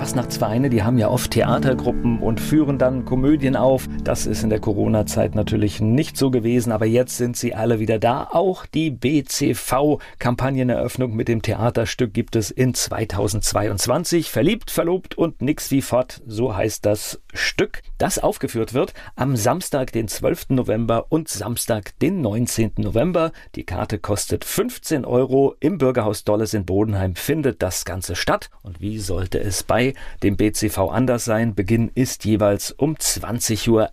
Fastnachtsvereine, die haben ja oft Theatergruppen und führen dann Komödien auf. Das ist in der Corona-Zeit natürlich nicht so gewesen, aber jetzt sind sie alle wieder da. Auch die BCV-Kampagneneröffnung mit dem Theaterstück gibt es in 2022. Verliebt, verlobt und nix wie fort, so heißt das Stück, das aufgeführt wird am Samstag, den 12. November und Samstag, den 19. November. Die Karte kostet 15 Euro. Im Bürgerhaus Dolles in Bodenheim findet das Ganze statt. Und wie sollte es bei dem BCV anders sein. Beginn ist jeweils um 20.11 Uhr.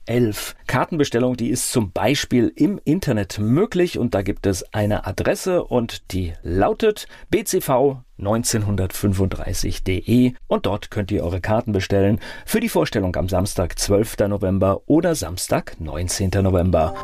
Kartenbestellung, die ist zum Beispiel im Internet möglich und da gibt es eine Adresse und die lautet bcv 1935.de und dort könnt ihr eure Karten bestellen für die Vorstellung am Samstag 12. November oder Samstag 19. November.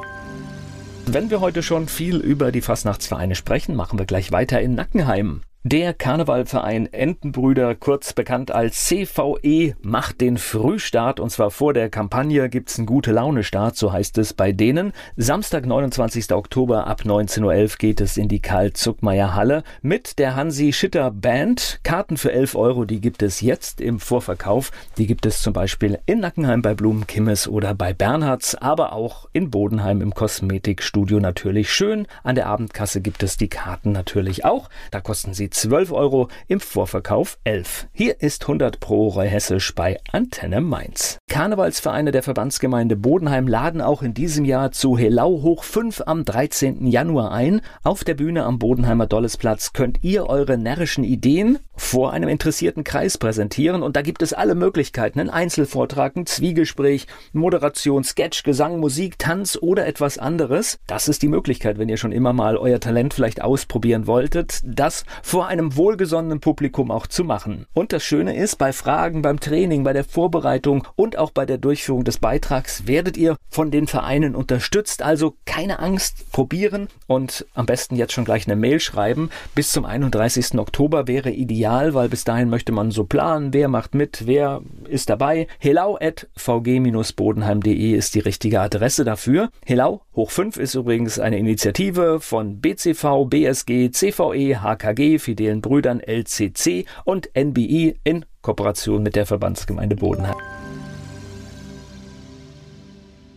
Wenn wir heute schon viel über die Fastnachtsvereine sprechen, machen wir gleich weiter in Nackenheim. Der Karnevalverein Entenbrüder, kurz bekannt als CVE, macht den Frühstart und zwar vor der Kampagne gibt's einen gute Laune Start, so heißt es bei denen. Samstag, 29. Oktober ab 19.11 Uhr geht es in die Karl Zuckmeier Halle mit der Hansi Schitter Band. Karten für 11 Euro, die gibt es jetzt im Vorverkauf. Die gibt es zum Beispiel in Nackenheim bei Blumenkimmes oder bei Bernhards, aber auch in Bodenheim im Kosmetikstudio natürlich schön. An der Abendkasse gibt es die Karten natürlich auch. Da kosten sie 12 Euro, im Vorverkauf 11. Hier ist 100 Pro Hessisch bei Antenne Mainz. Karnevalsvereine der Verbandsgemeinde Bodenheim laden auch in diesem Jahr zu Helau hoch 5 am 13. Januar ein. Auf der Bühne am Bodenheimer Dollesplatz könnt ihr eure närrischen Ideen vor einem interessierten Kreis präsentieren und da gibt es alle Möglichkeiten. Ein Einzelvortrag, ein Zwiegespräch, Moderation, Sketch, Gesang, Musik, Tanz oder etwas anderes. Das ist die Möglichkeit, wenn ihr schon immer mal euer Talent vielleicht ausprobieren wolltet, das vor einem wohlgesonnenen Publikum auch zu machen. Und das Schöne ist, bei Fragen, beim Training, bei der Vorbereitung und auch bei der Durchführung des Beitrags werdet ihr von den Vereinen unterstützt. Also keine Angst, probieren und am besten jetzt schon gleich eine Mail schreiben. Bis zum 31. Oktober wäre ideal, weil bis dahin möchte man so planen, wer macht mit, wer ist dabei. helau.vg-bodenheim.de ist die richtige Adresse dafür. Helau hoch 5 ist übrigens eine Initiative von BCV, BSG, CVE, HKG, fidelen Brüdern LCC und NBI in Kooperation mit der Verbandsgemeinde Bodenheim.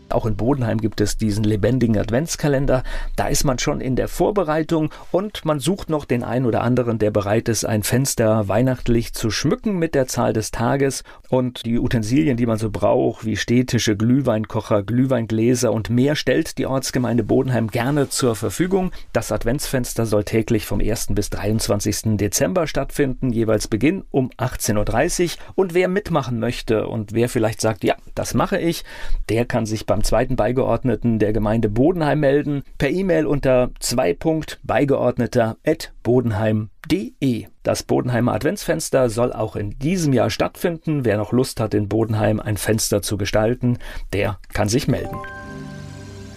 Auch in Bodenheim gibt es diesen lebendigen Adventskalender. Da ist man schon in der Vorbereitung und man sucht noch den einen oder anderen, der bereit ist, ein Fenster weihnachtlich zu schmücken mit der Zahl des Tages und die Utensilien, die man so braucht, wie städtische Glühweinkocher, Glühweingläser und mehr, stellt die Ortsgemeinde Bodenheim gerne zur Verfügung. Das Adventsfenster soll täglich vom 1. bis 23. Dezember stattfinden, jeweils Beginn um 18.30 Uhr. Und wer mitmachen möchte und wer vielleicht sagt, ja, das mache ich, der kann sich beim zweiten Beigeordneten der Gemeinde Bodenheim melden, per E-Mail unter 2.beigeordneter.bodenheim.de. Das Bodenheimer Adventsfenster soll auch in diesem Jahr stattfinden. Wer noch Lust hat, in Bodenheim ein Fenster zu gestalten, der kann sich melden.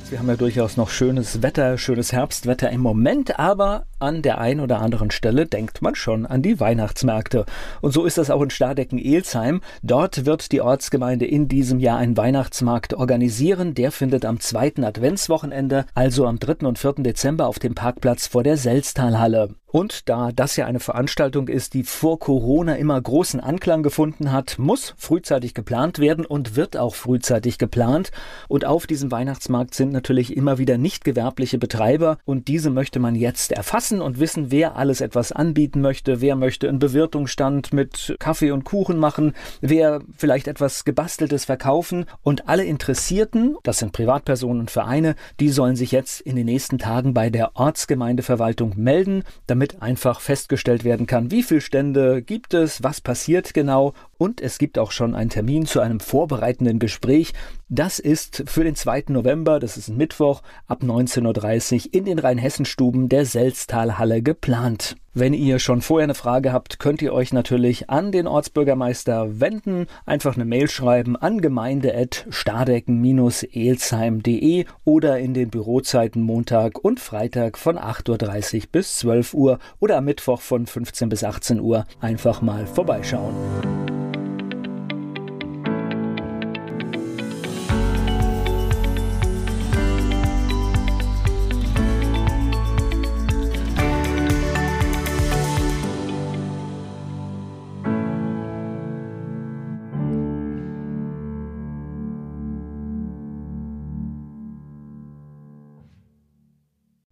Wir haben ja durchaus noch schönes Wetter, schönes Herbstwetter im Moment, aber an der einen oder anderen Stelle denkt man schon an die Weihnachtsmärkte. Und so ist das auch in Stadecken-Elsheim. Dort wird die Ortsgemeinde in diesem Jahr einen Weihnachtsmarkt organisieren. Der findet am zweiten Adventswochenende, also am 3. und 4. Dezember auf dem Parkplatz vor der Selztalhalle. Und da das ja eine Veranstaltung ist, die vor Corona immer großen Anklang gefunden hat, muss frühzeitig geplant werden und wird auch frühzeitig geplant. Und auf diesem Weihnachtsmarkt sind natürlich immer wieder nicht gewerbliche Betreiber und diese möchte man jetzt erfassen wissen und wissen, wer alles etwas anbieten möchte, wer möchte einen Bewirtungsstand mit Kaffee und Kuchen machen, wer vielleicht etwas Gebasteltes verkaufen. Und alle Interessierten, das sind Privatpersonen und Vereine, die sollen sich jetzt in den nächsten Tagen bei der Ortsgemeindeverwaltung melden, damit einfach festgestellt werden kann, wie viele Stände gibt es, was passiert genau und es gibt auch schon einen Termin zu einem vorbereitenden Gespräch. Das ist für den 2. November, das ist ein Mittwoch, ab 19.30 Uhr in den Rheinhessenstuben der Selztalhalle geplant. Wenn ihr schon vorher eine Frage habt, könnt ihr euch natürlich an den Ortsbürgermeister wenden. Einfach eine Mail schreiben an gemeinde.stadecken-elsheim.de oder in den Bürozeiten Montag und Freitag von 8.30 Uhr bis 12 Uhr oder am Mittwoch von 15 bis 18 Uhr einfach mal vorbeischauen.